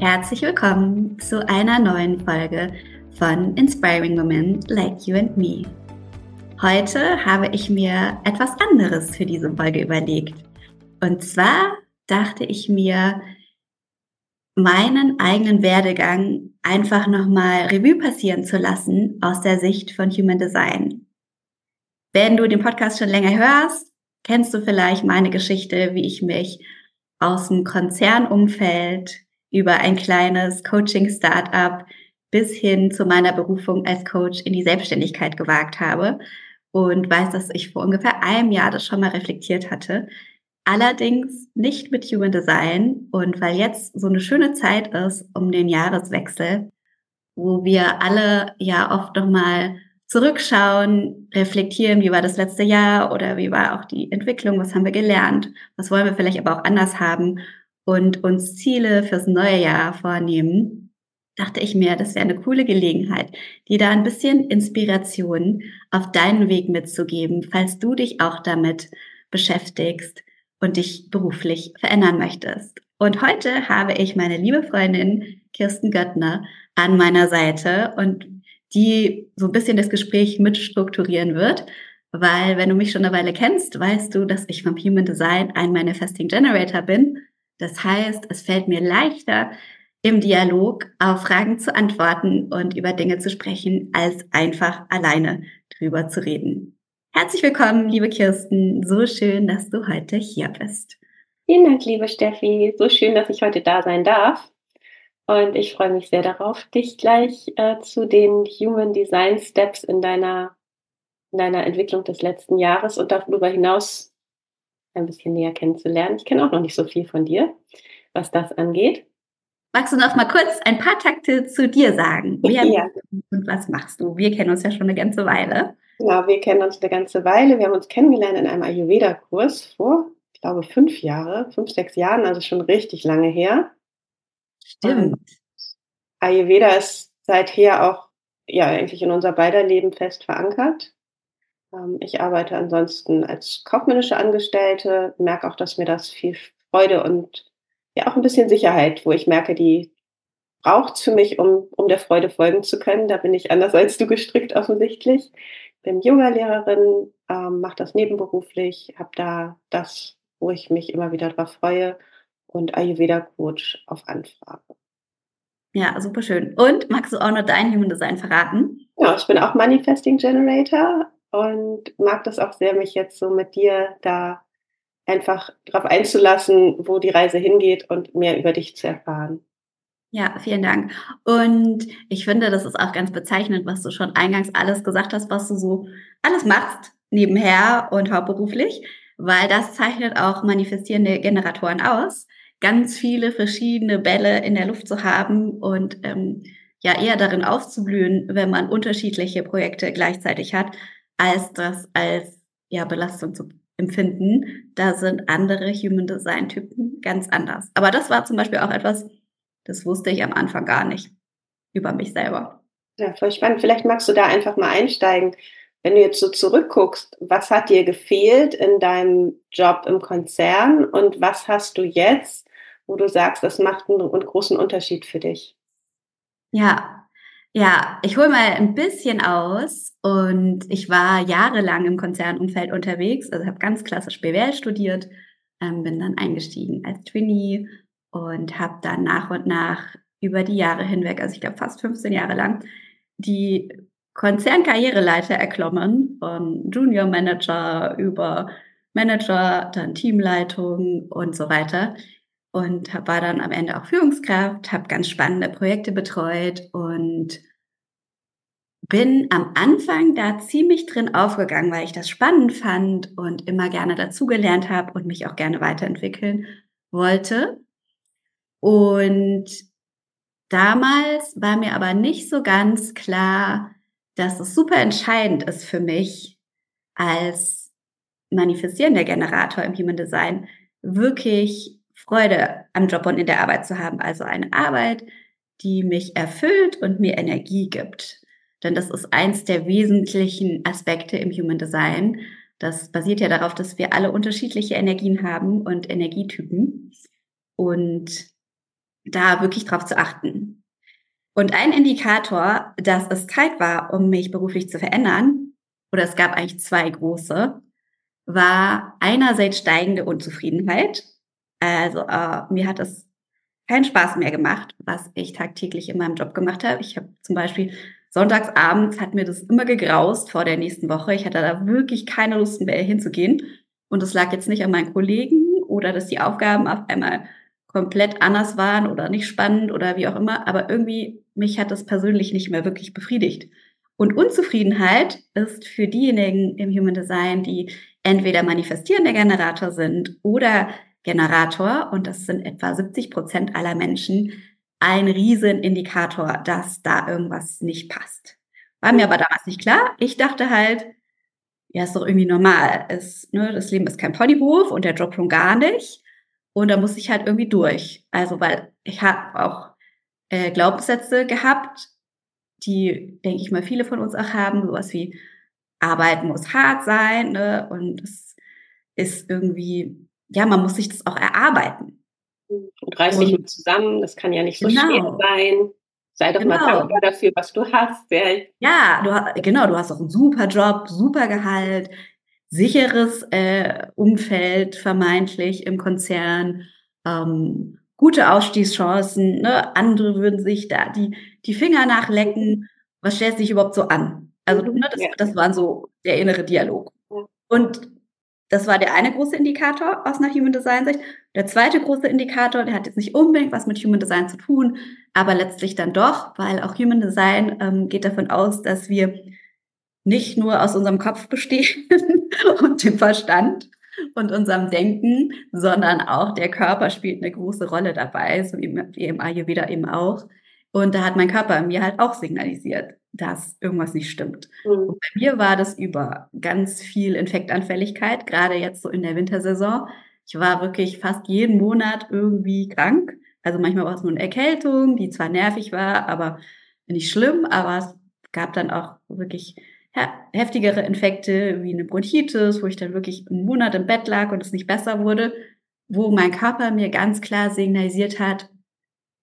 Herzlich willkommen zu einer neuen Folge von Inspiring Women Like You and Me. Heute habe ich mir etwas anderes für diese Folge überlegt. Und zwar dachte ich mir, meinen eigenen Werdegang einfach nochmal Revue passieren zu lassen aus der Sicht von Human Design. Wenn du den Podcast schon länger hörst, kennst du vielleicht meine Geschichte, wie ich mich aus dem Konzernumfeld über ein kleines Coaching-Startup bis hin zu meiner Berufung als Coach in die Selbstständigkeit gewagt habe. Und weiß, dass ich vor ungefähr einem Jahr das schon mal reflektiert hatte, Allerdings nicht mit Human Design. Und weil jetzt so eine schöne Zeit ist um den Jahreswechsel, wo wir alle ja oft nochmal zurückschauen, reflektieren, wie war das letzte Jahr oder wie war auch die Entwicklung, was haben wir gelernt, was wollen wir vielleicht aber auch anders haben und uns Ziele fürs neue Jahr vornehmen, dachte ich mir, das wäre eine coole Gelegenheit, dir da ein bisschen Inspiration auf deinen Weg mitzugeben, falls du dich auch damit beschäftigst, und dich beruflich verändern möchtest. Und heute habe ich meine liebe Freundin Kirsten Göttner an meiner Seite und die so ein bisschen das Gespräch mitstrukturieren wird, weil wenn du mich schon eine Weile kennst, weißt du, dass ich vom Human Design ein Manifesting Generator bin. Das heißt, es fällt mir leichter, im Dialog auf Fragen zu antworten und über Dinge zu sprechen, als einfach alleine drüber zu reden. Herzlich willkommen, liebe Kirsten. So schön, dass du heute hier bist. Vielen Dank, liebe Steffi. So schön, dass ich heute da sein darf. Und ich freue mich sehr darauf, dich gleich äh, zu den Human Design Steps in deiner, in deiner Entwicklung des letzten Jahres und darüber hinaus ein bisschen näher kennenzulernen. Ich kenne auch noch nicht so viel von dir, was das angeht. Magst du noch mal kurz ein paar Takte zu dir sagen? Wer ja. und was machst du? Wir kennen uns ja schon eine ganze Weile. Genau, wir kennen uns eine ganze Weile. Wir haben uns kennengelernt in einem Ayurveda-Kurs vor, ich glaube, fünf Jahre, fünf, sechs Jahren, also schon richtig lange her. Stimmt. Und Ayurveda ist seither auch ja eigentlich in unser beider Leben fest verankert. Ähm, ich arbeite ansonsten als kaufmännische Angestellte, merke auch, dass mir das viel Freude und ja auch ein bisschen Sicherheit, wo ich merke, die braucht es für mich, um, um der Freude folgen zu können. Da bin ich anders als du gestrickt offensichtlich bin Yoga-Lehrerin, ähm, mache das nebenberuflich, habe da das, wo ich mich immer wieder drauf freue und Ayurveda-Coach auf Anfrage. Ja, super schön. Und magst du auch noch dein Human Design verraten? Ja, ich bin auch Manifesting Generator und mag das auch sehr, mich jetzt so mit dir da einfach drauf einzulassen, wo die Reise hingeht und mehr über dich zu erfahren. Ja, vielen Dank. Und ich finde, das ist auch ganz bezeichnend, was du schon eingangs alles gesagt hast, was du so alles machst, nebenher und hauptberuflich, weil das zeichnet auch manifestierende Generatoren aus, ganz viele verschiedene Bälle in der Luft zu haben und ähm, ja eher darin aufzublühen, wenn man unterschiedliche Projekte gleichzeitig hat, als das als ja Belastung zu empfinden. Da sind andere Human Design Typen ganz anders. Aber das war zum Beispiel auch etwas, das wusste ich am Anfang gar nicht über mich selber. Ja, voll spannend. Vielleicht magst du da einfach mal einsteigen. Wenn du jetzt so zurückguckst, was hat dir gefehlt in deinem Job im Konzern und was hast du jetzt, wo du sagst, das macht einen, einen großen Unterschied für dich? Ja, ja, ich hole mal ein bisschen aus und ich war jahrelang im Konzernumfeld unterwegs, also habe ganz klassisch BWL studiert, ähm, bin dann eingestiegen als Trainee und habe dann nach und nach über die Jahre hinweg, also ich glaube fast 15 Jahre lang, die Konzernkarriereleiter erklommen, von Junior Manager über Manager, dann Teamleitung und so weiter. Und war dann am Ende auch Führungskraft, habe ganz spannende Projekte betreut und bin am Anfang da ziemlich drin aufgegangen, weil ich das spannend fand und immer gerne dazugelernt habe und mich auch gerne weiterentwickeln wollte. Und damals war mir aber nicht so ganz klar, dass es super entscheidend ist für mich als manifestierender Generator im Human Design, wirklich Freude am Job und in der Arbeit zu haben. Also eine Arbeit, die mich erfüllt und mir Energie gibt. Denn das ist eins der wesentlichen Aspekte im Human Design. Das basiert ja darauf, dass wir alle unterschiedliche Energien haben und Energietypen. Und da wirklich drauf zu achten. Und ein Indikator, dass es Zeit war, um mich beruflich zu verändern, oder es gab eigentlich zwei große, war einerseits steigende Unzufriedenheit. Also äh, mir hat es keinen Spaß mehr gemacht, was ich tagtäglich in meinem Job gemacht habe. Ich habe zum Beispiel sonntagsabends hat mir das immer gegraust vor der nächsten Woche. Ich hatte da wirklich keine Lust mehr hinzugehen. Und es lag jetzt nicht an meinen Kollegen oder dass die Aufgaben auf einmal komplett anders waren oder nicht spannend oder wie auch immer. Aber irgendwie, mich hat das persönlich nicht mehr wirklich befriedigt. Und Unzufriedenheit ist für diejenigen im Human Design, die entweder manifestierender Generator sind oder Generator, und das sind etwa 70 Prozent aller Menschen, ein Riesenindikator, dass da irgendwas nicht passt. War mir aber damals nicht klar. Ich dachte halt, ja, ist doch irgendwie normal. Es, ne, das Leben ist kein Ponyhof und der Job schon gar nicht. Und da muss ich halt irgendwie durch. Also, weil ich habe auch äh, Glaubenssätze gehabt, die, denke ich mal, viele von uns auch haben, sowas wie Arbeit muss hart sein, ne? Und es ist irgendwie, ja, man muss sich das auch erarbeiten. Und reiß dich mal zusammen, das kann ja nicht so genau. schwer sein. Sei doch genau. mal dankbar dafür, was du hast. Ja, ja du, genau, du hast auch einen super Job, super Gehalt, sicheres äh, Umfeld vermeintlich im Konzern, ähm, gute Ausstiegschancen. Ne? Andere würden sich da die, die Finger nachlecken. Was stellt sich überhaupt so an? Also ne, das, ja. das war so der innere Dialog. Und das war der eine große Indikator aus einer Human Design Sicht. Der zweite große Indikator, der hat jetzt nicht unbedingt was mit Human Design zu tun, aber letztlich dann doch, weil auch Human Design ähm, geht davon aus, dass wir nicht nur aus unserem Kopf bestehen und dem Verstand und unserem Denken, sondern auch der Körper spielt eine große Rolle dabei, so wie im Ayurveda eben auch. Und da hat mein Körper mir halt auch signalisiert, dass irgendwas nicht stimmt. Mhm. Und bei mir war das über ganz viel Infektanfälligkeit, gerade jetzt so in der Wintersaison. Ich war wirklich fast jeden Monat irgendwie krank. Also manchmal war es nur eine Erkältung, die zwar nervig war, aber nicht schlimm, aber es gab dann auch wirklich heftigere Infekte wie eine Bronchitis, wo ich dann wirklich einen Monat im Bett lag und es nicht besser wurde, wo mein Körper mir ganz klar signalisiert hat,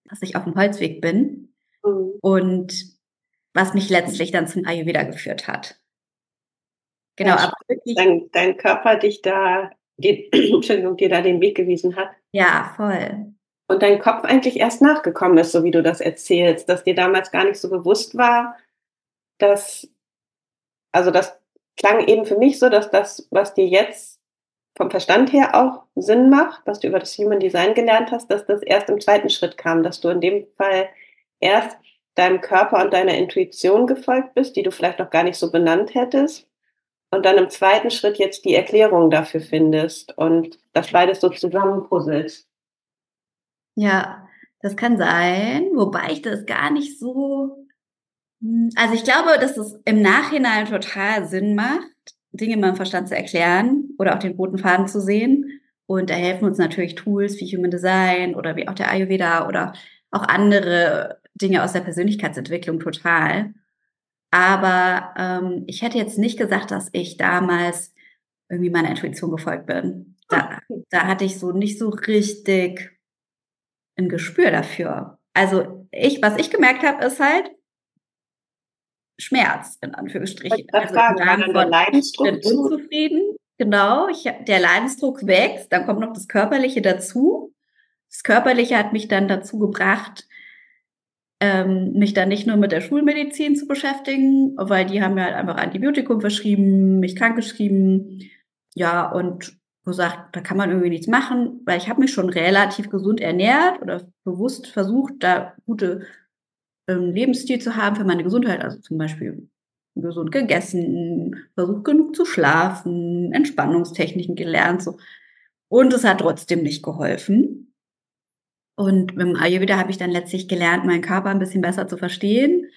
dass ich auf dem Holzweg bin. Mhm. Und was mich letztlich dann zum Ayurveda geführt hat. Genau, ja, aber wirklich. Dein, dein Körper dich da, die, Entschuldigung, dir da den Weg gewiesen hat. Ja, voll. Und dein Kopf eigentlich erst nachgekommen ist, so wie du das erzählst, dass dir damals gar nicht so bewusst war, dass, also das klang eben für mich so, dass das, was dir jetzt vom Verstand her auch Sinn macht, was du über das Human Design gelernt hast, dass das erst im zweiten Schritt kam, dass du in dem Fall erst deinem Körper und deiner Intuition gefolgt bist, die du vielleicht noch gar nicht so benannt hättest. Und dann im zweiten Schritt jetzt die Erklärung dafür findest und das beides so zusammenpuzzelst. Ja, das kann sein, wobei ich das gar nicht so. Hm, also ich glaube, dass es im Nachhinein total Sinn macht, Dinge mit dem Verstand zu erklären oder auch den roten Faden zu sehen. Und da helfen uns natürlich Tools wie Human Design oder wie auch der Ayurveda oder auch andere Dinge aus der Persönlichkeitsentwicklung total. Aber ähm, ich hätte jetzt nicht gesagt, dass ich damals irgendwie meiner Intuition gefolgt bin. Da, da hatte ich so nicht so richtig ein Gespür dafür. Also ich, was ich gemerkt habe, ist halt Schmerz in Anführungsstrichen. Also fragen, im von Leidensdruck ich bin unzufrieden. Genau, ich, der Leidensdruck wächst, dann kommt noch das Körperliche dazu. Das Körperliche hat mich dann dazu gebracht, ähm, mich dann nicht nur mit der Schulmedizin zu beschäftigen, weil die haben mir halt einfach Antibiotikum verschrieben, mich krankgeschrieben, ja, und gesagt, da kann man irgendwie nichts machen, weil ich habe mich schon relativ gesund ernährt oder bewusst versucht, da gute ähm, Lebensstil zu haben für meine Gesundheit, also zum Beispiel gesund gegessen, versucht genug zu schlafen, Entspannungstechniken gelernt, so. Und es hat trotzdem nicht geholfen. Und mit dem Ayurveda habe ich dann letztlich gelernt, meinen Körper ein bisschen besser zu verstehen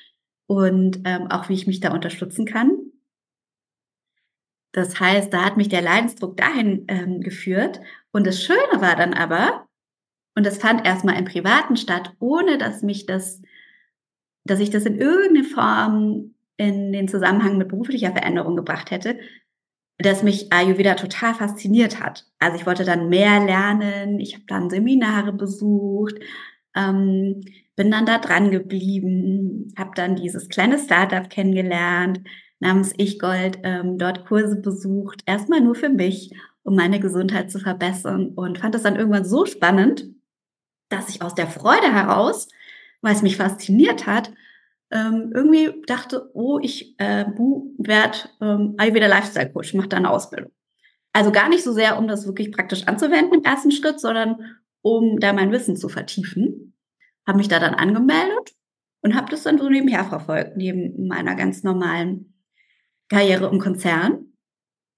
und ähm, auch wie ich mich da unterstützen kann. Das heißt, da hat mich der Leidensdruck dahin ähm, geführt. Und das Schöne war dann aber, und das fand erstmal im Privaten statt, ohne dass mich das, dass ich das in irgendeiner Form in den Zusammenhang mit beruflicher Veränderung gebracht hätte, dass mich Ayurveda total fasziniert hat. Also ich wollte dann mehr lernen, ich habe dann Seminare besucht, ähm, bin dann da dran geblieben, habe dann dieses kleine Startup kennengelernt, namens Ich Gold, ähm, dort Kurse besucht, erstmal nur für mich, um meine Gesundheit zu verbessern und fand das dann irgendwann so spannend, dass ich aus der Freude heraus, weil es mich fasziniert hat, ähm, irgendwie dachte, oh, ich äh, werde ähm, Ayurveda Lifestyle Coach, mache da eine Ausbildung. Also gar nicht so sehr, um das wirklich praktisch anzuwenden im ersten Schritt, sondern um da mein Wissen zu vertiefen. Habe mich da dann angemeldet und habe das dann so nebenher verfolgt, neben meiner ganz normalen Karriere im Konzern.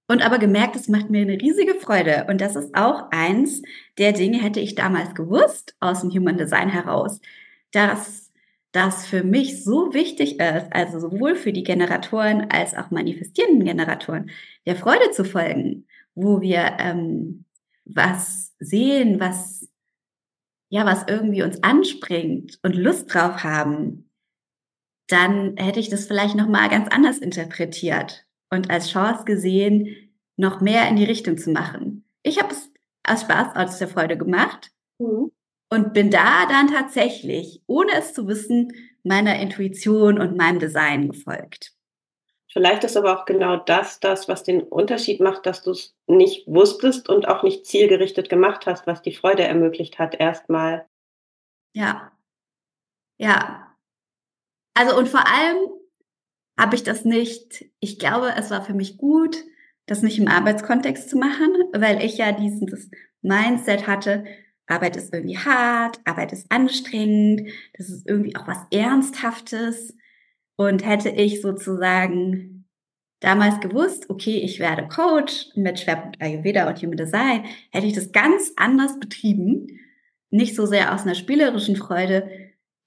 Und aber gemerkt, es macht mir eine riesige Freude. Und das ist auch eins der Dinge, hätte ich damals gewusst, aus dem Human Design heraus, dass das für mich so wichtig ist, also sowohl für die Generatoren als auch manifestierenden Generatoren, der Freude zu folgen, wo wir ähm, was sehen, was ja, was irgendwie uns anspringt und Lust drauf haben, dann hätte ich das vielleicht noch mal ganz anders interpretiert und als Chance gesehen, noch mehr in die Richtung zu machen. Ich habe es aus Spaß, aus der Freude gemacht mhm. Und bin da dann tatsächlich, ohne es zu wissen, meiner Intuition und meinem Design gefolgt. Vielleicht ist aber auch genau das das, was den Unterschied macht, dass du es nicht wusstest und auch nicht zielgerichtet gemacht hast, was die Freude ermöglicht hat, erstmal. Ja. Ja. Also und vor allem habe ich das nicht, ich glaube, es war für mich gut, das nicht im Arbeitskontext zu machen, weil ich ja dieses Mindset hatte, Arbeit ist irgendwie hart, Arbeit ist anstrengend, das ist irgendwie auch was Ernsthaftes. Und hätte ich sozusagen damals gewusst, okay, ich werde Coach mit Schwerpunkt Ayurveda und Human Design, hätte ich das ganz anders betrieben. Nicht so sehr aus einer spielerischen Freude,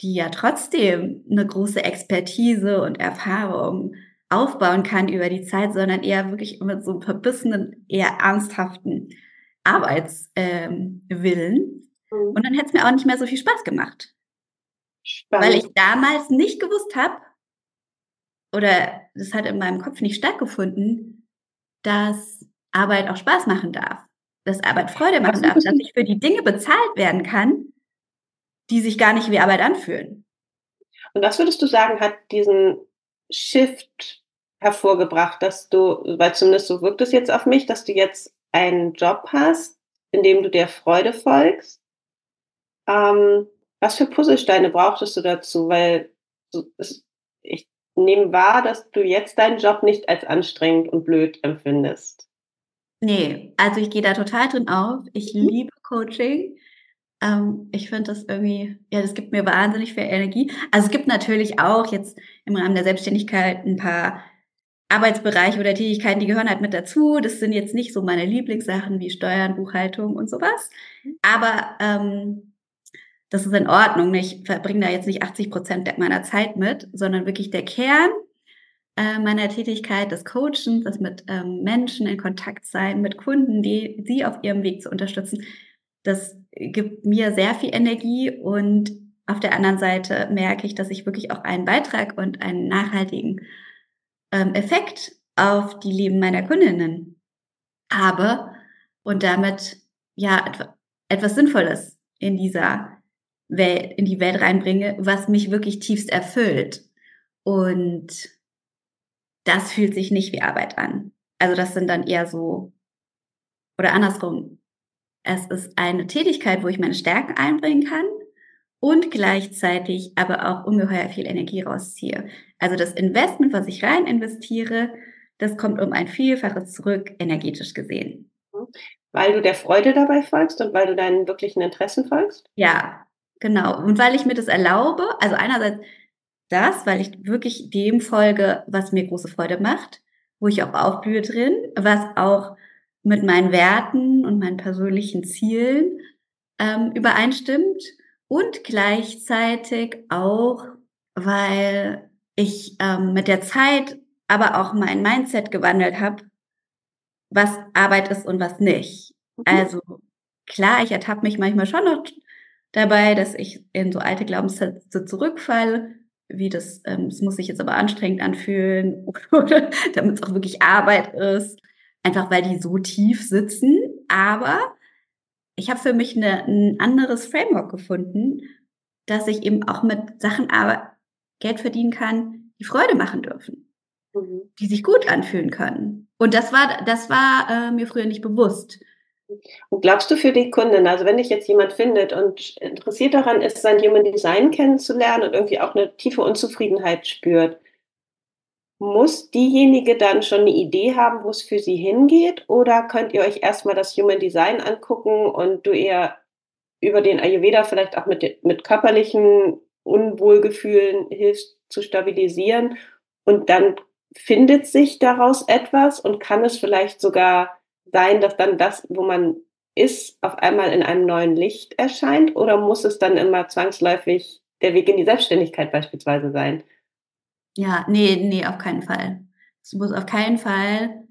die ja trotzdem eine große Expertise und Erfahrung aufbauen kann über die Zeit, sondern eher wirklich mit so einem verbissenen, eher ernsthaften Arbeitswillen. Ähm, mhm. Und dann hätte es mir auch nicht mehr so viel Spaß gemacht. Spannend. Weil ich damals nicht gewusst habe, oder das hat in meinem Kopf nicht stattgefunden, dass Arbeit auch Spaß machen darf. Dass Arbeit Freude machen darf, dass ich für die Dinge bezahlt werden kann, die sich gar nicht wie Arbeit anfühlen. Und was würdest du sagen, hat diesen Shift hervorgebracht, dass du, weil zumindest so wirkt es jetzt auf mich, dass du jetzt einen Job hast, in dem du der Freude folgst, ähm, was für Puzzlesteine brauchtest du dazu? Weil ich nehme wahr, dass du jetzt deinen Job nicht als anstrengend und blöd empfindest. Nee, also ich gehe da total drin auf. Ich mhm. liebe Coaching. Ähm, ich finde das irgendwie, ja, das gibt mir wahnsinnig viel Energie. Also es gibt natürlich auch jetzt im Rahmen der Selbstständigkeit ein paar Arbeitsbereiche oder Tätigkeiten, die gehören halt mit dazu. Das sind jetzt nicht so meine Lieblingssachen wie Steuern, Buchhaltung und sowas. Aber ähm, das ist in Ordnung. Ich verbringe da jetzt nicht 80 Prozent meiner Zeit mit, sondern wirklich der Kern äh, meiner Tätigkeit, des Coachens, das mit ähm, Menschen in Kontakt sein, mit Kunden, die sie auf ihrem Weg zu unterstützen. Das gibt mir sehr viel Energie und auf der anderen Seite merke ich, dass ich wirklich auch einen Beitrag und einen nachhaltigen ähm, Effekt auf die Leben meiner Kundinnen habe und damit ja etwas Sinnvolles in dieser Welt, in die Welt reinbringe, was mich wirklich tiefst erfüllt. Und das fühlt sich nicht wie Arbeit an. Also das sind dann eher so, oder andersrum. Es ist eine Tätigkeit, wo ich meine Stärken einbringen kann und gleichzeitig aber auch ungeheuer viel Energie rausziehe. Also das Investment, was ich rein investiere, das kommt um ein Vielfaches zurück, energetisch gesehen. Weil du der Freude dabei folgst und weil du deinen wirklichen Interessen folgst? Ja, genau. Und weil ich mir das erlaube, also einerseits das, weil ich wirklich dem folge, was mir große Freude macht, wo ich auch aufblühe drin, was auch mit meinen Werten und meinen persönlichen Zielen ähm, übereinstimmt und gleichzeitig auch, weil ich ähm, mit der Zeit aber auch mein Mindset gewandelt habe, was Arbeit ist und was nicht. Mhm. Also klar, ich ertappe mich manchmal schon noch dabei, dass ich in so alte Glaubenssätze zurückfalle, wie das, ähm, es muss sich jetzt aber anstrengend anfühlen oder damit es auch wirklich Arbeit ist, einfach weil die so tief sitzen. Aber ich habe für mich eine, ein anderes Framework gefunden, dass ich eben auch mit Sachen aber Geld verdienen kann, die Freude machen dürfen, mhm. die sich gut anfühlen können. Und das war, das war äh, mir früher nicht bewusst. Und glaubst du für die Kunden, also wenn dich jetzt jemand findet und interessiert daran ist, sein Human Design kennenzulernen und irgendwie auch eine tiefe Unzufriedenheit spürt, muss diejenige dann schon eine Idee haben, wo es für sie hingeht? Oder könnt ihr euch erstmal das Human Design angucken und du eher über den Ayurveda vielleicht auch mit, mit körperlichen Unwohlgefühlen hilfst zu stabilisieren und dann findet sich daraus etwas und kann es vielleicht sogar sein, dass dann das, wo man ist, auf einmal in einem neuen Licht erscheint? Oder muss es dann immer zwangsläufig der Weg in die Selbstständigkeit beispielsweise sein? Ja, nee, nee, auf keinen Fall. Es muss auf keinen Fall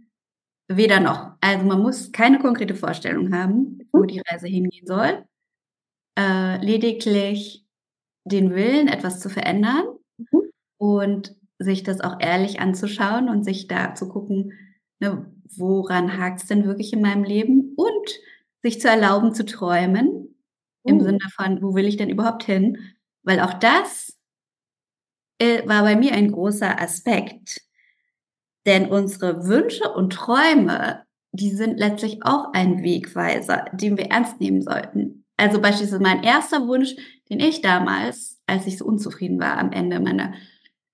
weder noch. Also man muss keine konkrete Vorstellung haben, wo mhm. die Reise hingehen soll. Äh, lediglich den Willen, etwas zu verändern mhm. und sich das auch ehrlich anzuschauen und sich da zu gucken, ne, woran hakt es denn wirklich in meinem Leben und sich zu erlauben zu träumen, uh. im Sinne von, wo will ich denn überhaupt hin? Weil auch das äh, war bei mir ein großer Aspekt. Denn unsere Wünsche und Träume, die sind letztlich auch ein Wegweiser, den wir ernst nehmen sollten. Also beispielsweise mein erster Wunsch, den ich damals, als ich so unzufrieden war am Ende meiner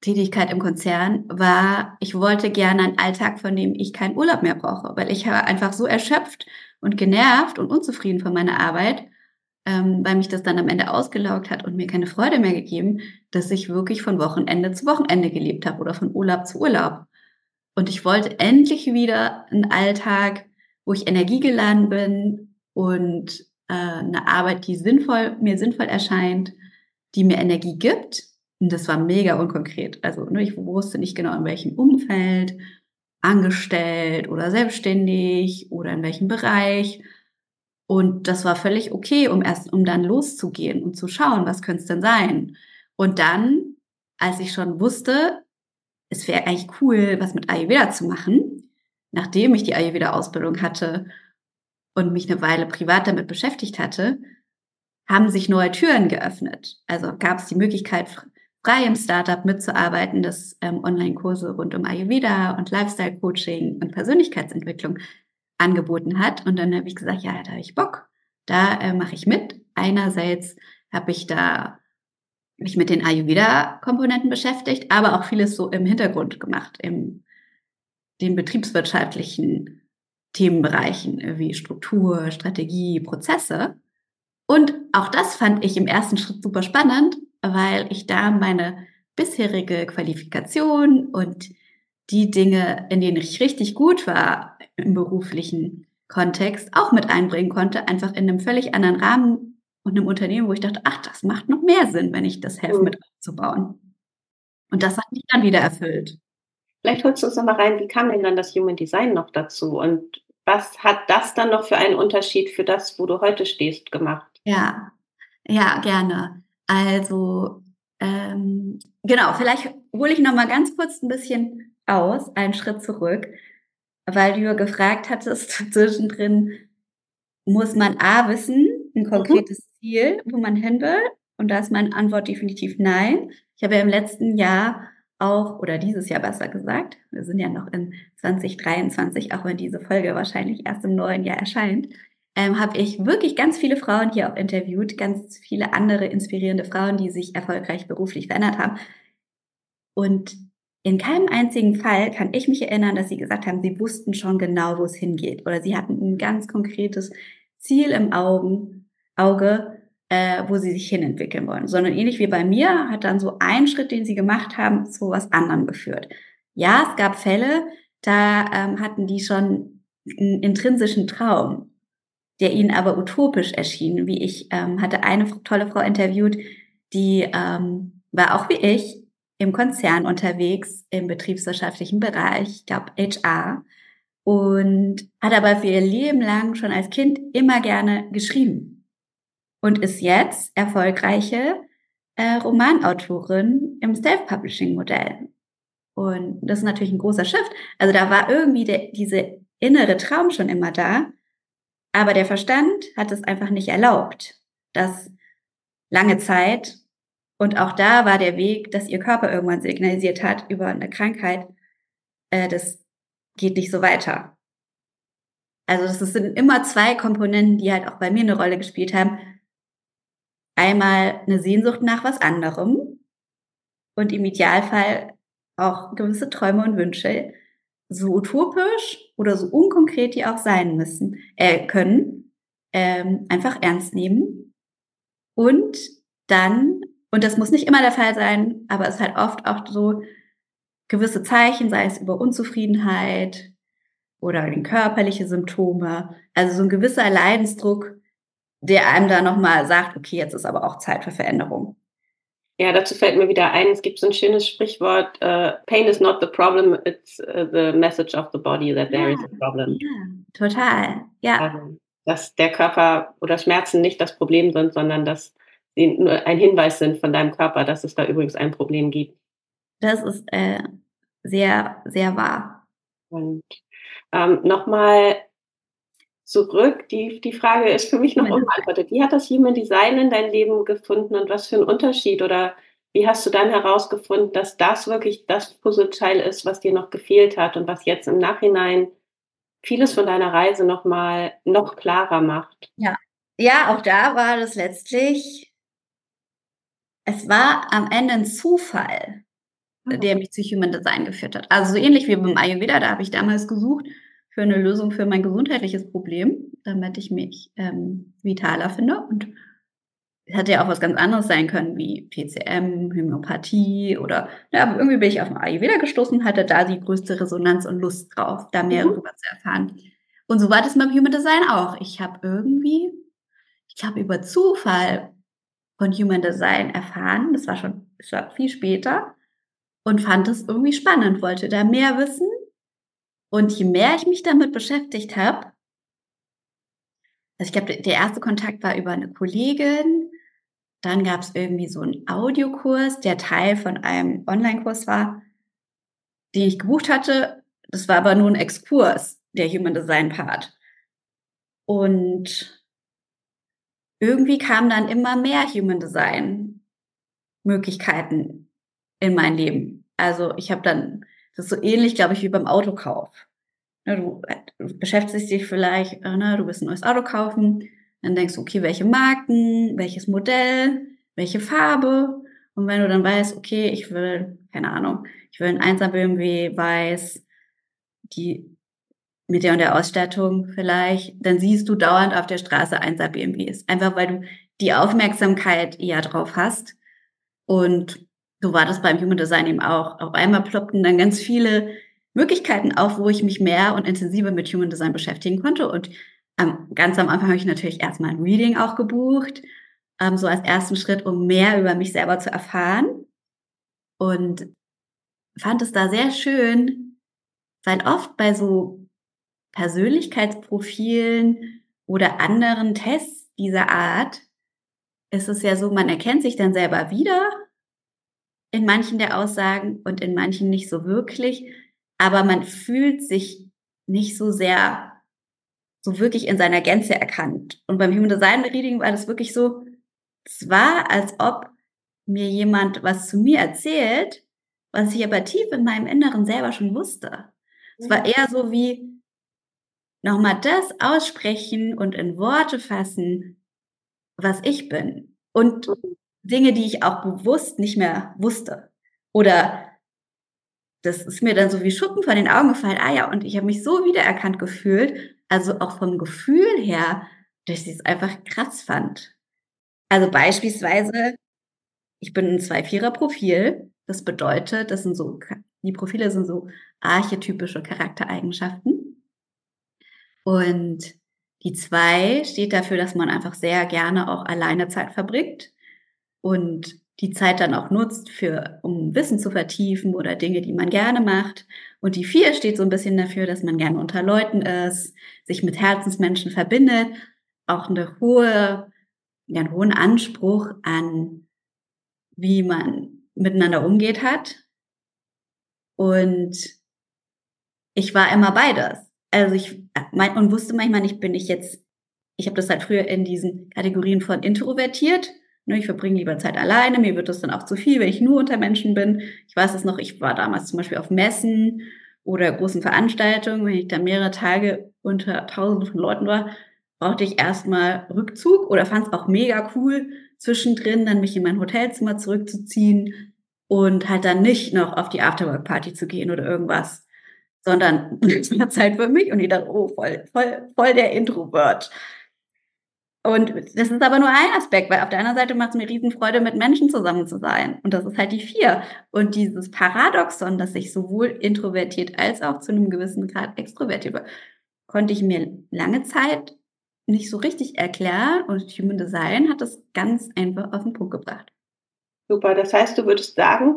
Tätigkeit im Konzern war, ich wollte gerne einen Alltag, von dem ich keinen Urlaub mehr brauche, weil ich war einfach so erschöpft und genervt und unzufrieden von meiner Arbeit, ähm, weil mich das dann am Ende ausgelaugt hat und mir keine Freude mehr gegeben, dass ich wirklich von Wochenende zu Wochenende gelebt habe oder von Urlaub zu Urlaub. Und ich wollte endlich wieder einen Alltag, wo ich energiegeladen bin und äh, eine Arbeit, die sinnvoll, mir sinnvoll erscheint, die mir Energie gibt und das war mega unkonkret. Also ne, ich wusste nicht genau, in welchem Umfeld, angestellt oder selbstständig oder in welchem Bereich. Und das war völlig okay, um erst, um dann loszugehen und zu schauen, was könnte es denn sein. Und dann, als ich schon wusste, es wäre eigentlich cool, was mit Ayurveda zu machen, nachdem ich die Ayurveda-Ausbildung hatte und mich eine Weile privat damit beschäftigt hatte, haben sich neue Türen geöffnet. Also gab es die Möglichkeit, frei im Startup mitzuarbeiten, das ähm, Online-Kurse rund um Ayurveda und Lifestyle-Coaching und Persönlichkeitsentwicklung angeboten hat. Und dann habe ich gesagt, ja, da habe ich Bock, da äh, mache ich mit. Einerseits habe ich da mich mit den Ayurveda-Komponenten beschäftigt, aber auch vieles so im Hintergrund gemacht, im den betriebswirtschaftlichen Themenbereichen wie Struktur, Strategie, Prozesse. Und auch das fand ich im ersten Schritt super spannend, weil ich da meine bisherige Qualifikation und die Dinge, in denen ich richtig gut war im beruflichen Kontext, auch mit einbringen konnte, einfach in einem völlig anderen Rahmen und einem Unternehmen, wo ich dachte, ach, das macht noch mehr Sinn, wenn ich das helfe, mhm. mit aufzubauen. Und das hat mich dann wieder erfüllt. Vielleicht holst du uns noch mal rein, wie kam denn dann das Human Design noch dazu und was hat das dann noch für einen Unterschied für das, wo du heute stehst, gemacht? Ja, ja, gerne. Also ähm, genau, vielleicht hole ich noch mal ganz kurz ein bisschen aus, einen Schritt zurück, weil du ja gefragt hattest zwischendrin, muss man A wissen, ein mhm. konkretes mhm. Ziel, wo man hin will? Und da ist meine Antwort definitiv nein. Ich habe ja im letzten Jahr auch, oder dieses Jahr besser gesagt, wir sind ja noch in 2023, auch wenn diese Folge wahrscheinlich erst im neuen Jahr erscheint, ähm, habe ich wirklich ganz viele Frauen hier auch interviewt, ganz viele andere inspirierende Frauen, die sich erfolgreich beruflich verändert haben. Und in keinem einzigen Fall kann ich mich erinnern, dass sie gesagt haben, sie wussten schon genau, wo es hingeht. Oder sie hatten ein ganz konkretes Ziel im Augen, Auge, äh, wo sie sich hinentwickeln wollen. Sondern ähnlich wie bei mir hat dann so ein Schritt, den sie gemacht haben, zu was anderem geführt. Ja, es gab Fälle, da ähm, hatten die schon einen intrinsischen Traum, der ihnen aber utopisch erschien. Wie ich ähm, hatte eine tolle Frau interviewt, die ähm, war auch wie ich im Konzern unterwegs, im betriebswirtschaftlichen Bereich, ich glaube HR, und hat aber für ihr Leben lang schon als Kind immer gerne geschrieben und ist jetzt erfolgreiche äh, Romanautorin im Self-Publishing-Modell. Und das ist natürlich ein großer Shift. Also da war irgendwie der, diese innere Traum schon immer da, aber der Verstand hat es einfach nicht erlaubt, dass lange Zeit und auch da war der Weg, dass ihr Körper irgendwann signalisiert hat über eine Krankheit, äh, das geht nicht so weiter. Also das sind immer zwei Komponenten, die halt auch bei mir eine Rolle gespielt haben. Einmal eine Sehnsucht nach was anderem und im Idealfall auch gewisse Träume und Wünsche, so utopisch oder so unkonkret die auch sein müssen, äh, können, ähm, einfach ernst nehmen und dann und das muss nicht immer der Fall sein, aber es ist halt oft auch so gewisse Zeichen, sei es über Unzufriedenheit oder körperliche Symptome, also so ein gewisser Leidensdruck, der einem da nochmal sagt, okay, jetzt ist aber auch Zeit für Veränderung. Ja, dazu fällt mir wieder ein, es gibt so ein schönes Sprichwort, uh, pain is not the problem, it's uh, the message of the body that there ja, is a problem. Ja, total, ja. Also, dass der Körper oder Schmerzen nicht das Problem sind, sondern dass nur ein Hinweis sind von deinem Körper, dass es da übrigens ein Problem gibt. Das ist äh, sehr, sehr wahr. Und ähm, nochmal zurück, die, die Frage ist für mich noch unbeantwortet. Wie hat das Human Design in dein Leben gefunden und was für ein Unterschied oder wie hast du dann herausgefunden, dass das wirklich das Puzzleteil ist, was dir noch gefehlt hat und was jetzt im Nachhinein vieles von deiner Reise nochmal noch klarer macht? Ja. Ja, auch da war das letztlich es war am Ende ein Zufall, der mich zu Human Design geführt hat. Also so ähnlich wie beim Ayurveda, da habe ich damals gesucht für eine Lösung für mein gesundheitliches Problem, damit ich mich ähm, vitaler finde. Und es hätte ja auch was ganz anderes sein können, wie PCM, Homöopathie oder ja, aber irgendwie bin ich auf den Ayurveda gestoßen, hatte da die größte Resonanz und Lust drauf, da mehr mhm. darüber zu erfahren. Und so war das beim Human Design auch. Ich habe irgendwie, ich glaube, über Zufall von Human Design erfahren. Das war schon, das war viel später und fand es irgendwie spannend, wollte da mehr wissen. Und je mehr ich mich damit beschäftigt habe, also ich glaube, der erste Kontakt war über eine Kollegin. Dann gab es irgendwie so einen Audiokurs, der Teil von einem Online-Kurs war, den ich gebucht hatte. Das war aber nur ein Exkurs, der Human Design Part. Und irgendwie kamen dann immer mehr Human Design Möglichkeiten in mein Leben. Also ich habe dann, das ist so ähnlich, glaube ich, wie beim Autokauf. Ne, du, du beschäftigst dich vielleicht, äh, ne, du willst ein neues Auto kaufen, dann denkst du, okay, welche Marken, welches Modell, welche Farbe. Und wenn du dann weißt, okay, ich will, keine Ahnung, ich will ein 1er BMW weiß, die mit der und der Ausstattung vielleicht, dann siehst du dauernd auf der Straße 1er BMWs. Einfach weil du die Aufmerksamkeit eher drauf hast. Und so war das beim Human Design eben auch. Auf einmal ploppten dann ganz viele Möglichkeiten auf, wo ich mich mehr und intensiver mit Human Design beschäftigen konnte. Und ähm, ganz am Anfang habe ich natürlich erstmal ein Reading auch gebucht, ähm, so als ersten Schritt, um mehr über mich selber zu erfahren. Und fand es da sehr schön, weil oft bei so Persönlichkeitsprofilen oder anderen Tests dieser Art ist es ja so, man erkennt sich dann selber wieder in manchen der Aussagen und in manchen nicht so wirklich, aber man fühlt sich nicht so sehr so wirklich in seiner Gänze erkannt. Und beim Human Design Reading war das wirklich so, es war, als ob mir jemand was zu mir erzählt, was ich aber tief in meinem Inneren selber schon wusste. Es war eher so wie, nochmal das aussprechen und in Worte fassen, was ich bin. Und. Dinge, die ich auch bewusst nicht mehr wusste. Oder das ist mir dann so wie Schuppen von den Augen gefallen. Ah ja, und ich habe mich so wiedererkannt gefühlt. Also auch vom Gefühl her, dass ich es einfach krass fand. Also beispielsweise, ich bin ein Zwei-Vierer-Profil. Das bedeutet, das sind so, die Profile sind so archetypische Charaktereigenschaften. Und die zwei steht dafür, dass man einfach sehr gerne auch alleine Zeit verbringt und die Zeit dann auch nutzt für, um Wissen zu vertiefen oder Dinge, die man gerne macht. Und die vier steht so ein bisschen dafür, dass man gerne unter Leuten ist, sich mit Herzensmenschen verbindet, auch eine hohe, einen hohen Anspruch an, wie man miteinander umgeht hat. Und ich war immer beides. Also ich und wusste manchmal nicht, bin ich jetzt, ich habe das halt früher in diesen Kategorien von introvertiert Ne, ich verbringe lieber Zeit alleine, mir wird das dann auch zu viel, wenn ich nur unter Menschen bin. Ich weiß es noch, ich war damals zum Beispiel auf Messen oder großen Veranstaltungen, wenn ich da mehrere Tage unter tausenden von Leuten war, brauchte ich erstmal Rückzug oder fand es auch mega cool, zwischendrin dann mich in mein Hotelzimmer zurückzuziehen und halt dann nicht noch auf die Afterwork-Party zu gehen oder irgendwas, sondern Zeit für mich und dachte, oh, voll, voll, voll der Introvert. Und das ist aber nur ein Aspekt, weil auf der anderen Seite macht es mir Riesenfreude, mit Menschen zusammen zu sein. Und das ist halt die vier. Und dieses Paradoxon, dass ich sowohl introvertiert als auch zu einem gewissen Grad extrovertiert war, konnte ich mir lange Zeit nicht so richtig erklären. Und Human Design hat das ganz einfach auf den Punkt gebracht. Super. Das heißt, du würdest sagen,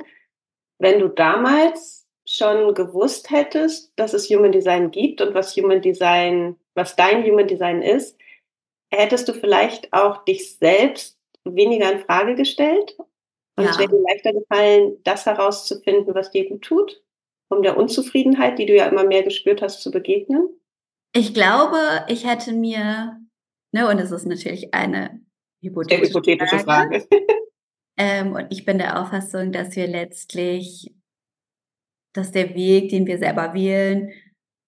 wenn du damals schon gewusst hättest, dass es Human Design gibt und was Human Design, was dein Human Design ist, hättest du vielleicht auch dich selbst weniger in Frage gestellt? Und ja. es wäre dir leichter gefallen, das herauszufinden, was dir gut tut, um der Unzufriedenheit, die du ja immer mehr gespürt hast, zu begegnen? Ich glaube, ich hätte mir, ne, und es ist natürlich eine hypothetische, hypothetische Frage. Frage. ähm, und ich bin der Auffassung, dass wir letztlich, dass der Weg, den wir selber wählen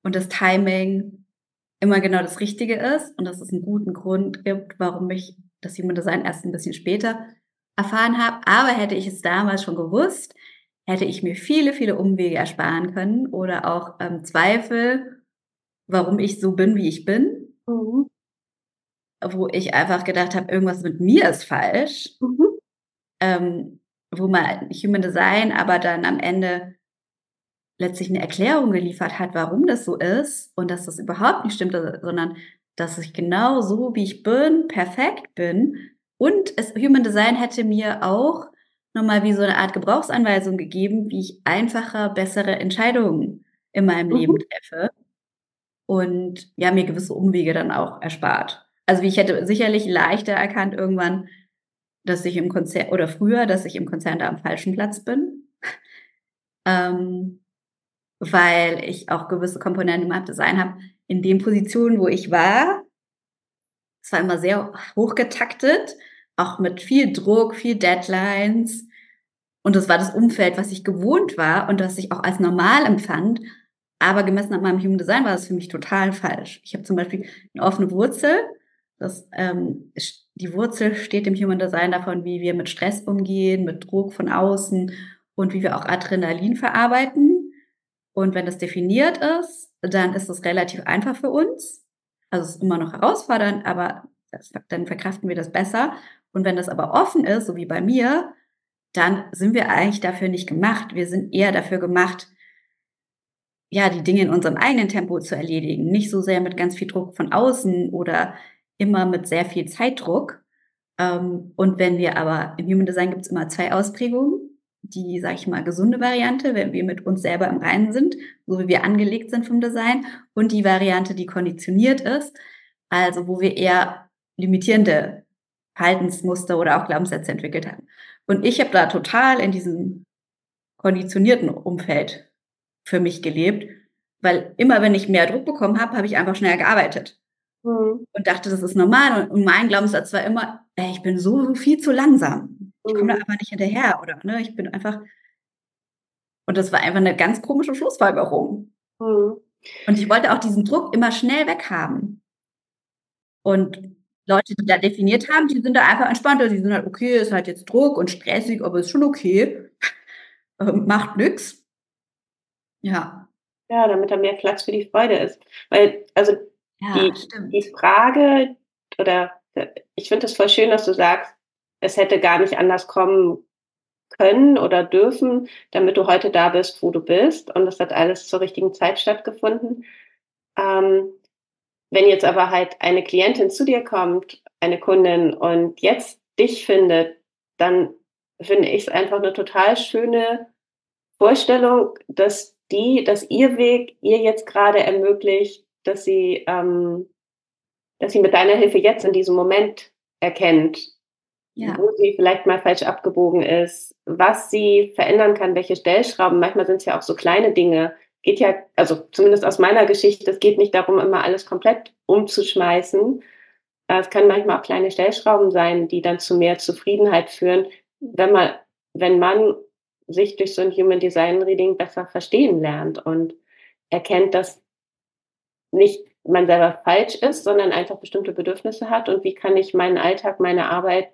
und das Timing immer genau das Richtige ist und dass es einen guten Grund gibt, warum ich das Human Design erst ein bisschen später erfahren habe. Aber hätte ich es damals schon gewusst, hätte ich mir viele, viele Umwege ersparen können oder auch ähm, Zweifel, warum ich so bin, wie ich bin. Mhm. Wo ich einfach gedacht habe, irgendwas mit mir ist falsch. Mhm. Ähm, wo man Human Design aber dann am Ende letztlich eine Erklärung geliefert hat, warum das so ist und dass das überhaupt nicht stimmt, sondern dass ich genau so, wie ich bin, perfekt bin. Und es, Human Design hätte mir auch nochmal wie so eine Art Gebrauchsanweisung gegeben, wie ich einfacher, bessere Entscheidungen in meinem mhm. Leben treffe. Und ja, mir gewisse Umwege dann auch erspart. Also wie ich hätte sicherlich leichter erkannt irgendwann, dass ich im Konzern oder früher, dass ich im Konzern da am falschen Platz bin. ähm, weil ich auch gewisse Komponenten im Design habe. In den Positionen, wo ich war, es war immer sehr hochgetaktet, auch mit viel Druck, viel Deadlines. Und das war das Umfeld, was ich gewohnt war und das ich auch als normal empfand. Aber gemessen an meinem Human Design war das für mich total falsch. Ich habe zum Beispiel eine offene Wurzel. Das, ähm, die Wurzel steht im Human Design davon, wie wir mit Stress umgehen, mit Druck von außen und wie wir auch Adrenalin verarbeiten. Und wenn das definiert ist, dann ist es relativ einfach für uns. Also es ist immer noch herausfordernd, aber das, dann verkraften wir das besser. Und wenn das aber offen ist, so wie bei mir, dann sind wir eigentlich dafür nicht gemacht. Wir sind eher dafür gemacht, ja, die Dinge in unserem eigenen Tempo zu erledigen. Nicht so sehr mit ganz viel Druck von außen oder immer mit sehr viel Zeitdruck. Ähm, und wenn wir aber im Human Design gibt es immer zwei Ausprägungen die, sag ich mal, gesunde Variante, wenn wir mit uns selber im Reinen sind, so wie wir angelegt sind vom Design, und die Variante, die konditioniert ist, also wo wir eher limitierende Verhaltensmuster oder auch Glaubenssätze entwickelt haben. Und ich habe da total in diesem konditionierten Umfeld für mich gelebt, weil immer wenn ich mehr Druck bekommen habe, habe ich einfach schneller gearbeitet. Mhm. Und dachte, das ist normal. Und mein Glaubenssatz war immer, ey, ich bin so viel zu langsam. Ich komme da mhm. einfach nicht hinterher oder ne, ich bin einfach. Und das war einfach eine ganz komische Schlussfolgerung. Mhm. Und ich wollte auch diesen Druck immer schnell weghaben. Und Leute, die da definiert haben, die sind da einfach entspannter. Die sind halt, okay, ist halt jetzt Druck und stressig, aber ist schon okay. Ähm, macht nix. Ja. Ja, damit da mehr Platz für die Freude ist. Weil, also ja, die, die Frage, oder ich finde es voll schön, dass du sagst, es hätte gar nicht anders kommen können oder dürfen, damit du heute da bist, wo du bist. Und das hat alles zur richtigen Zeit stattgefunden. Ähm, wenn jetzt aber halt eine Klientin zu dir kommt, eine Kundin und jetzt dich findet, dann finde ich es einfach eine total schöne Vorstellung, dass die, dass ihr Weg ihr jetzt gerade ermöglicht, dass sie, ähm, dass sie mit deiner Hilfe jetzt in diesem Moment erkennt, ja. wo sie vielleicht mal falsch abgebogen ist, was sie verändern kann, welche Stellschrauben. Manchmal sind es ja auch so kleine Dinge. Geht ja, also zumindest aus meiner Geschichte, es geht nicht darum, immer alles komplett umzuschmeißen. Äh, es können manchmal auch kleine Stellschrauben sein, die dann zu mehr Zufriedenheit führen, wenn man, wenn man sich durch so ein Human Design Reading besser verstehen lernt und erkennt, dass nicht man selber falsch ist, sondern einfach bestimmte Bedürfnisse hat und wie kann ich meinen Alltag, meine Arbeit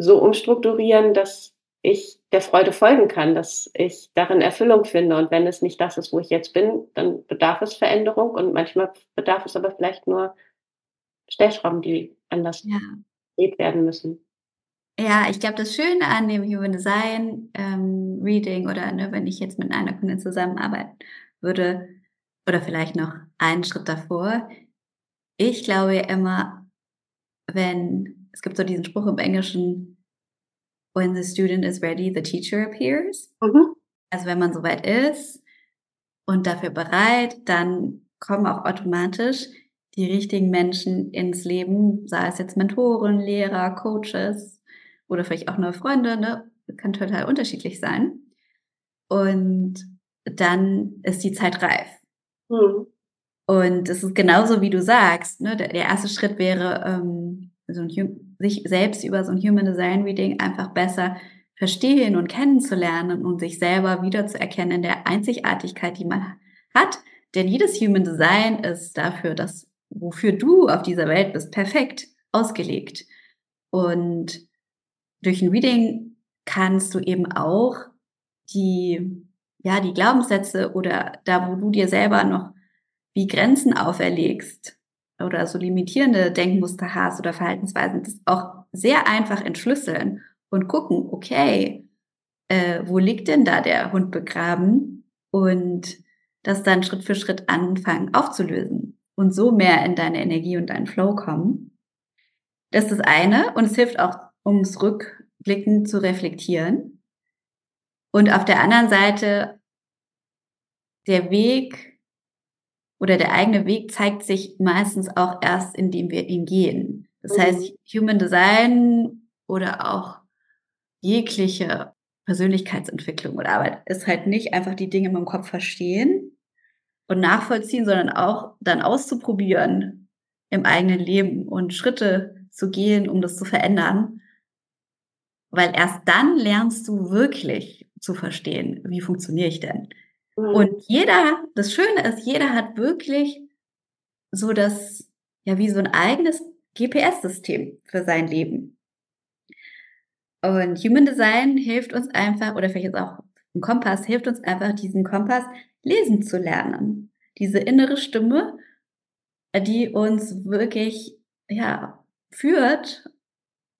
so umstrukturieren, dass ich der Freude folgen kann, dass ich darin Erfüllung finde. Und wenn es nicht das ist, wo ich jetzt bin, dann bedarf es Veränderung und manchmal bedarf es aber vielleicht nur Stellschrauben, die anders ja. werden müssen. Ja, ich glaube, das Schöne an dem Human Design ähm, Reading oder ne, wenn ich jetzt mit einer Kundin zusammenarbeiten würde, oder vielleicht noch einen Schritt davor, ich glaube immer, wenn, es gibt so diesen Spruch im Englischen, when the student is ready, the teacher appears. Mhm. Also wenn man soweit ist und dafür bereit, dann kommen auch automatisch die richtigen Menschen ins Leben, sei es jetzt Mentoren, Lehrer, Coaches, oder vielleicht auch neue Freunde, ne? Kann total unterschiedlich sein. Und dann ist die Zeit reif. Mhm. Und es ist genauso, wie du sagst. Ne? Der, der erste Schritt wäre, ähm, so ein, sich selbst über so ein Human Design Reading einfach besser verstehen und kennenzulernen und sich selber wiederzuerkennen in der Einzigartigkeit, die man hat. Denn jedes Human Design ist dafür, dass wofür du auf dieser Welt bist, perfekt ausgelegt. Und durch ein Reading kannst du eben auch die, ja, die Glaubenssätze oder da, wo du dir selber noch wie Grenzen auferlegst oder so limitierende Denkmuster hast oder Verhaltensweisen, das auch sehr einfach entschlüsseln und gucken, okay, äh, wo liegt denn da der Hund begraben? Und das dann Schritt für Schritt anfangen aufzulösen und so mehr in deine Energie und deinen Flow kommen. Das ist das eine und es hilft auch um es rückblickend zu reflektieren. Und auf der anderen Seite, der Weg oder der eigene Weg zeigt sich meistens auch erst, indem wir ihn gehen. Das mhm. heißt, Human Design oder auch jegliche Persönlichkeitsentwicklung oder Arbeit ist halt nicht einfach die Dinge im Kopf verstehen und nachvollziehen, sondern auch dann auszuprobieren im eigenen Leben und Schritte zu gehen, um das zu verändern. Weil erst dann lernst du wirklich zu verstehen, wie funktioniere ich denn. Mhm. Und jeder, das Schöne ist, jeder hat wirklich so das, ja, wie so ein eigenes GPS-System für sein Leben. Und Human Design hilft uns einfach, oder vielleicht jetzt auch ein Kompass, hilft uns einfach, diesen Kompass lesen zu lernen. Diese innere Stimme, die uns wirklich, ja, führt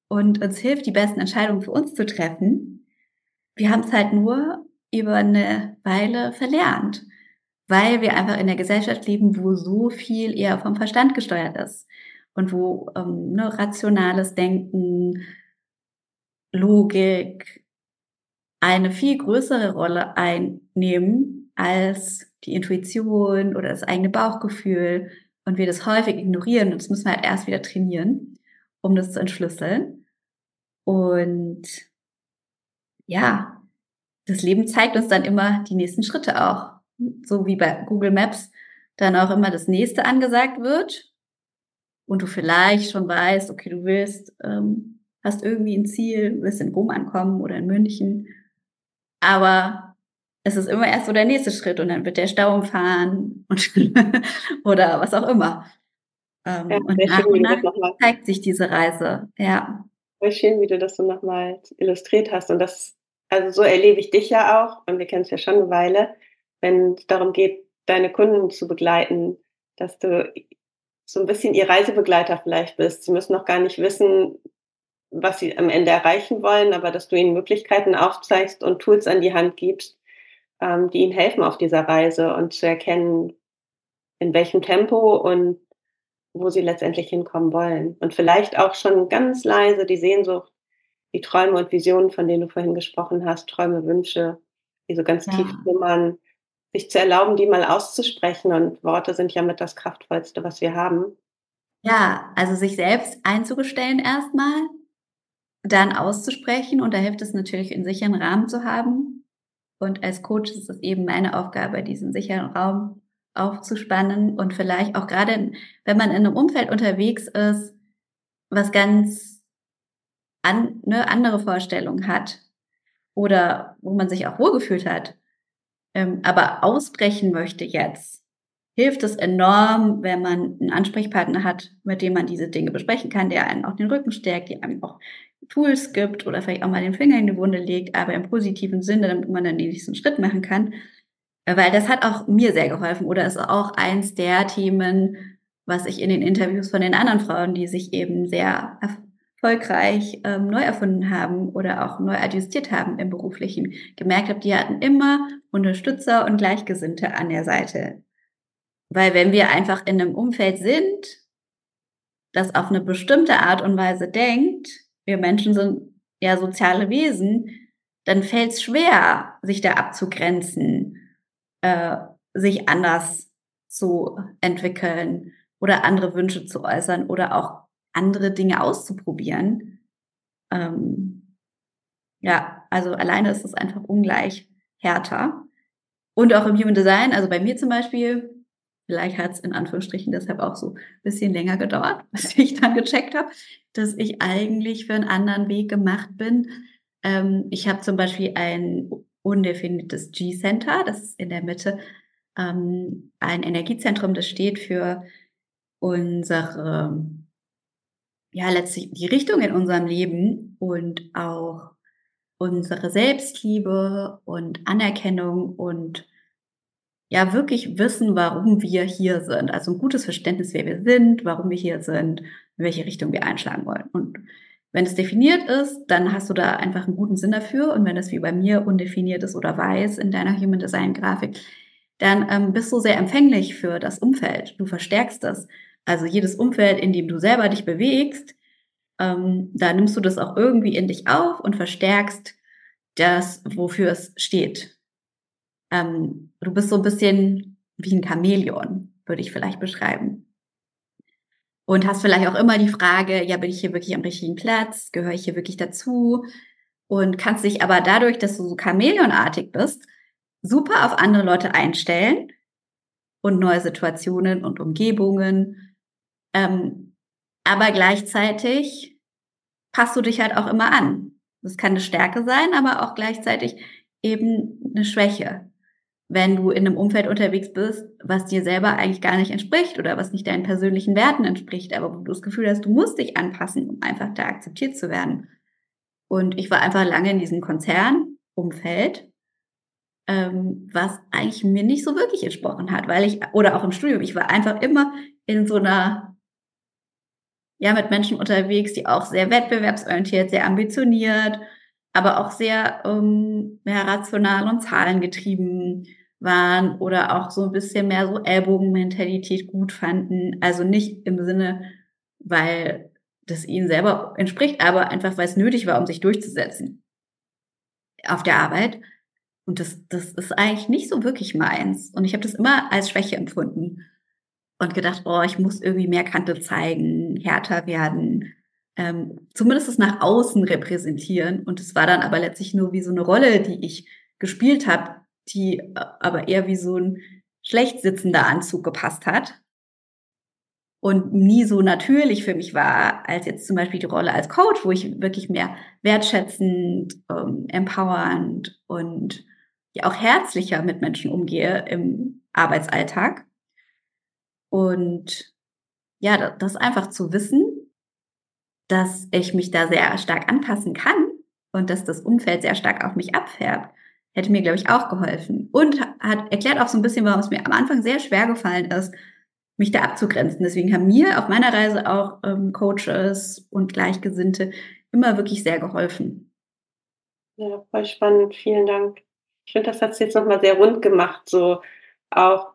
und uns hilft, die besten Entscheidungen für uns zu treffen. Wir haben es halt nur über eine Weile verlernt, weil wir einfach in der Gesellschaft leben, wo so viel eher vom Verstand gesteuert ist und wo ähm, ne, rationales Denken, Logik eine viel größere Rolle einnehmen als die Intuition oder das eigene Bauchgefühl und wir das häufig ignorieren und das müssen wir halt erst wieder trainieren, um das zu entschlüsseln. Und ja, das Leben zeigt uns dann immer die nächsten Schritte auch. So wie bei Google Maps dann auch immer das nächste angesagt wird und du vielleicht schon weißt, okay, du willst, ähm, hast irgendwie ein Ziel, willst in Rom ankommen oder in München. Aber es ist immer erst so der nächste Schritt und dann wird der Stau umfahren und oder was auch immer. Ähm, ja, und nach und nach zeigt sich diese Reise, ja. Voll schön, wie du das so nochmal illustriert hast. Und das, also so erlebe ich dich ja auch, und wir kennen es ja schon eine Weile, wenn es darum geht, deine Kunden zu begleiten, dass du so ein bisschen ihr Reisebegleiter vielleicht bist. Sie müssen noch gar nicht wissen, was sie am Ende erreichen wollen, aber dass du ihnen Möglichkeiten aufzeigst und Tools an die Hand gibst, ähm, die ihnen helfen auf dieser Reise und zu erkennen, in welchem Tempo und wo sie letztendlich hinkommen wollen. Und vielleicht auch schon ganz leise die Sehnsucht, die Träume und Visionen, von denen du vorhin gesprochen hast, Träume, Wünsche, die so ganz ja. tief schlummern, sich zu erlauben, die mal auszusprechen. Und Worte sind ja mit das Kraftvollste, was wir haben. Ja, also sich selbst einzugestellen erstmal, dann auszusprechen. Und da hilft es natürlich, einen sicheren Rahmen zu haben. Und als Coach ist es eben meine Aufgabe, diesen sicheren Raum aufzuspannen und vielleicht auch gerade, wenn man in einem Umfeld unterwegs ist, was ganz an, ne, andere Vorstellungen hat oder wo man sich auch wohlgefühlt hat, ähm, aber ausbrechen möchte jetzt, hilft es enorm, wenn man einen Ansprechpartner hat, mit dem man diese Dinge besprechen kann, der einen auch den Rücken stärkt, die einem auch Tools gibt oder vielleicht auch mal den Finger in die Wunde legt, aber im positiven Sinne, damit man dann den nächsten Schritt machen kann. Weil das hat auch mir sehr geholfen oder ist auch eins der Themen, was ich in den Interviews von den anderen Frauen, die sich eben sehr erfolgreich ähm, neu erfunden haben oder auch neu adjustiert haben im beruflichen, gemerkt habe, die hatten immer Unterstützer und Gleichgesinnte an der Seite. Weil wenn wir einfach in einem Umfeld sind, das auf eine bestimmte Art und Weise denkt, wir Menschen sind ja soziale Wesen, dann fällt es schwer, sich da abzugrenzen äh, sich anders zu entwickeln oder andere Wünsche zu äußern oder auch andere Dinge auszuprobieren. Ähm, ja, also alleine ist es einfach ungleich härter. Und auch im Human Design, also bei mir zum Beispiel, vielleicht hat es in Anführungsstrichen deshalb auch so ein bisschen länger gedauert, bis ich dann gecheckt habe, dass ich eigentlich für einen anderen Weg gemacht bin. Ähm, ich habe zum Beispiel ein undefiniertes G-Center. Das ist in der Mitte ähm, ein Energiezentrum, das steht für unsere, ja, letztlich die Richtung in unserem Leben und auch unsere Selbstliebe und Anerkennung und ja, wirklich wissen, warum wir hier sind. Also ein gutes Verständnis, wer wir sind, warum wir hier sind, in welche Richtung wir einschlagen wollen. Und wenn es definiert ist, dann hast du da einfach einen guten Sinn dafür. Und wenn es wie bei mir undefiniert ist oder weiß in deiner Human Design Grafik, dann ähm, bist du sehr empfänglich für das Umfeld. Du verstärkst das. Also jedes Umfeld, in dem du selber dich bewegst, ähm, da nimmst du das auch irgendwie in dich auf und verstärkst das, wofür es steht. Ähm, du bist so ein bisschen wie ein Chamäleon, würde ich vielleicht beschreiben und hast vielleicht auch immer die Frage, ja, bin ich hier wirklich am richtigen Platz? Gehöre ich hier wirklich dazu? Und kannst dich aber dadurch, dass du so Chamäleonartig bist, super auf andere Leute einstellen und neue Situationen und Umgebungen. Ähm, aber gleichzeitig passt du dich halt auch immer an. Das kann eine Stärke sein, aber auch gleichzeitig eben eine Schwäche wenn du in einem Umfeld unterwegs bist, was dir selber eigentlich gar nicht entspricht oder was nicht deinen persönlichen Werten entspricht, aber wo du das Gefühl hast, du musst dich anpassen, um einfach da akzeptiert zu werden. Und ich war einfach lange in diesem Konzernumfeld, ähm, was eigentlich mir nicht so wirklich entsprochen hat, weil ich, oder auch im Studium, ich war einfach immer in so einer, ja, mit Menschen unterwegs, die auch sehr wettbewerbsorientiert, sehr ambitioniert, aber auch sehr ähm, ja, rational und zahlengetrieben waren oder auch so ein bisschen mehr so Ellbogenmentalität gut fanden. Also nicht im Sinne, weil das ihnen selber entspricht, aber einfach, weil es nötig war, um sich durchzusetzen auf der Arbeit. Und das, das ist eigentlich nicht so wirklich meins. Und ich habe das immer als Schwäche empfunden und gedacht, oh, ich muss irgendwie mehr Kante zeigen, härter werden, ähm, zumindest es nach außen repräsentieren. Und es war dann aber letztlich nur wie so eine Rolle, die ich gespielt habe, die äh, aber eher wie so ein schlecht sitzender Anzug gepasst hat und nie so natürlich für mich war, als jetzt zum Beispiel die Rolle als Coach, wo ich wirklich mehr wertschätzend, ähm, empowernd und ja auch herzlicher mit Menschen umgehe im Arbeitsalltag. Und ja, das einfach zu wissen, dass ich mich da sehr stark anpassen kann und dass das Umfeld sehr stark auf mich abfärbt, hätte mir, glaube ich, auch geholfen. Und hat erklärt auch so ein bisschen, warum es mir am Anfang sehr schwer gefallen ist, mich da abzugrenzen. Deswegen haben mir auf meiner Reise auch ähm, Coaches und Gleichgesinnte immer wirklich sehr geholfen. Ja, voll spannend. Vielen Dank. Ich finde, das hat es jetzt nochmal sehr rund gemacht, so auch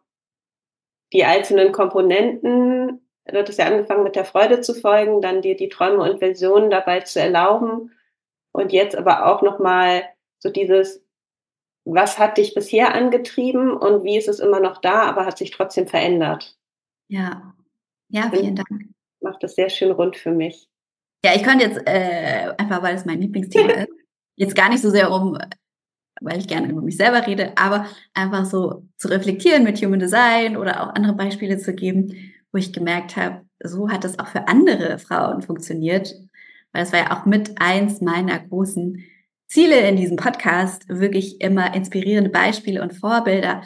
die einzelnen Komponenten. Du hattest ja angefangen mit der Freude zu folgen, dann dir die Träume und Versionen dabei zu erlauben und jetzt aber auch nochmal so dieses, was hat dich bisher angetrieben und wie ist es immer noch da, aber hat sich trotzdem verändert. Ja, ja, vielen Dank. Macht das sehr schön rund für mich. Ja, ich könnte jetzt, äh, einfach weil es mein Lieblingsthema ist, jetzt gar nicht so sehr um, weil ich gerne über mich selber rede, aber einfach so zu reflektieren mit Human Design oder auch andere Beispiele zu geben, wo ich gemerkt habe, so hat es auch für andere Frauen funktioniert. Weil das war ja auch mit eins meiner großen Ziele in diesem Podcast, wirklich immer inspirierende Beispiele und Vorbilder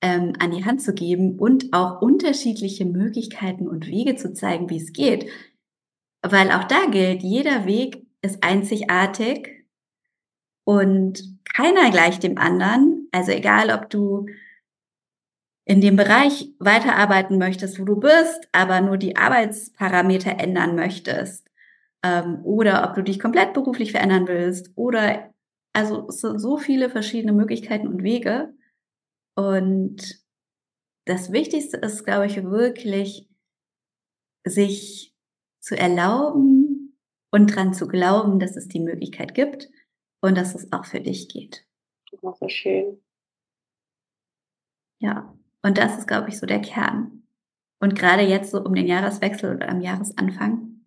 ähm, an die Hand zu geben und auch unterschiedliche Möglichkeiten und Wege zu zeigen, wie es geht. Weil auch da gilt, jeder Weg ist einzigartig und keiner gleicht dem anderen. Also egal, ob du in dem Bereich weiterarbeiten möchtest, wo du bist, aber nur die Arbeitsparameter ändern möchtest, ähm, oder ob du dich komplett beruflich verändern willst, oder also es sind so viele verschiedene Möglichkeiten und Wege. Und das Wichtigste ist, glaube ich, wirklich, sich zu erlauben und dran zu glauben, dass es die Möglichkeit gibt und dass es auch für dich geht. Das ist schön. Ja, und das ist, glaube ich, so der Kern. Und gerade jetzt so um den Jahreswechsel oder am Jahresanfang,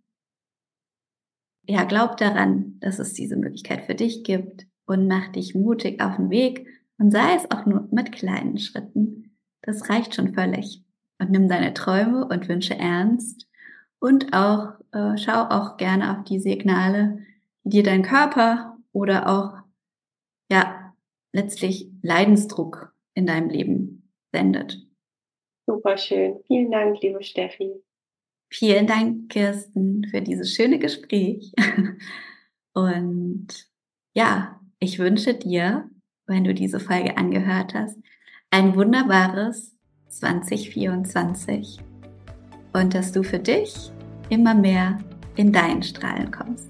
ja, glaub daran, dass es diese Möglichkeit für dich gibt und mach dich mutig auf den Weg und sei es auch nur mit kleinen Schritten. Das reicht schon völlig. Und nimm deine Träume und Wünsche ernst und auch äh, schau auch gerne auf die Signale, die dir dein Körper oder auch ja letztlich Leidensdruck in deinem Leben sendet. Super schön. Vielen Dank, liebe Steffi. Vielen Dank, Kirsten, für dieses schöne Gespräch. Und ja, ich wünsche dir wenn du diese Folge angehört hast, ein wunderbares 2024 und dass du für dich immer mehr in deinen Strahlen kommst.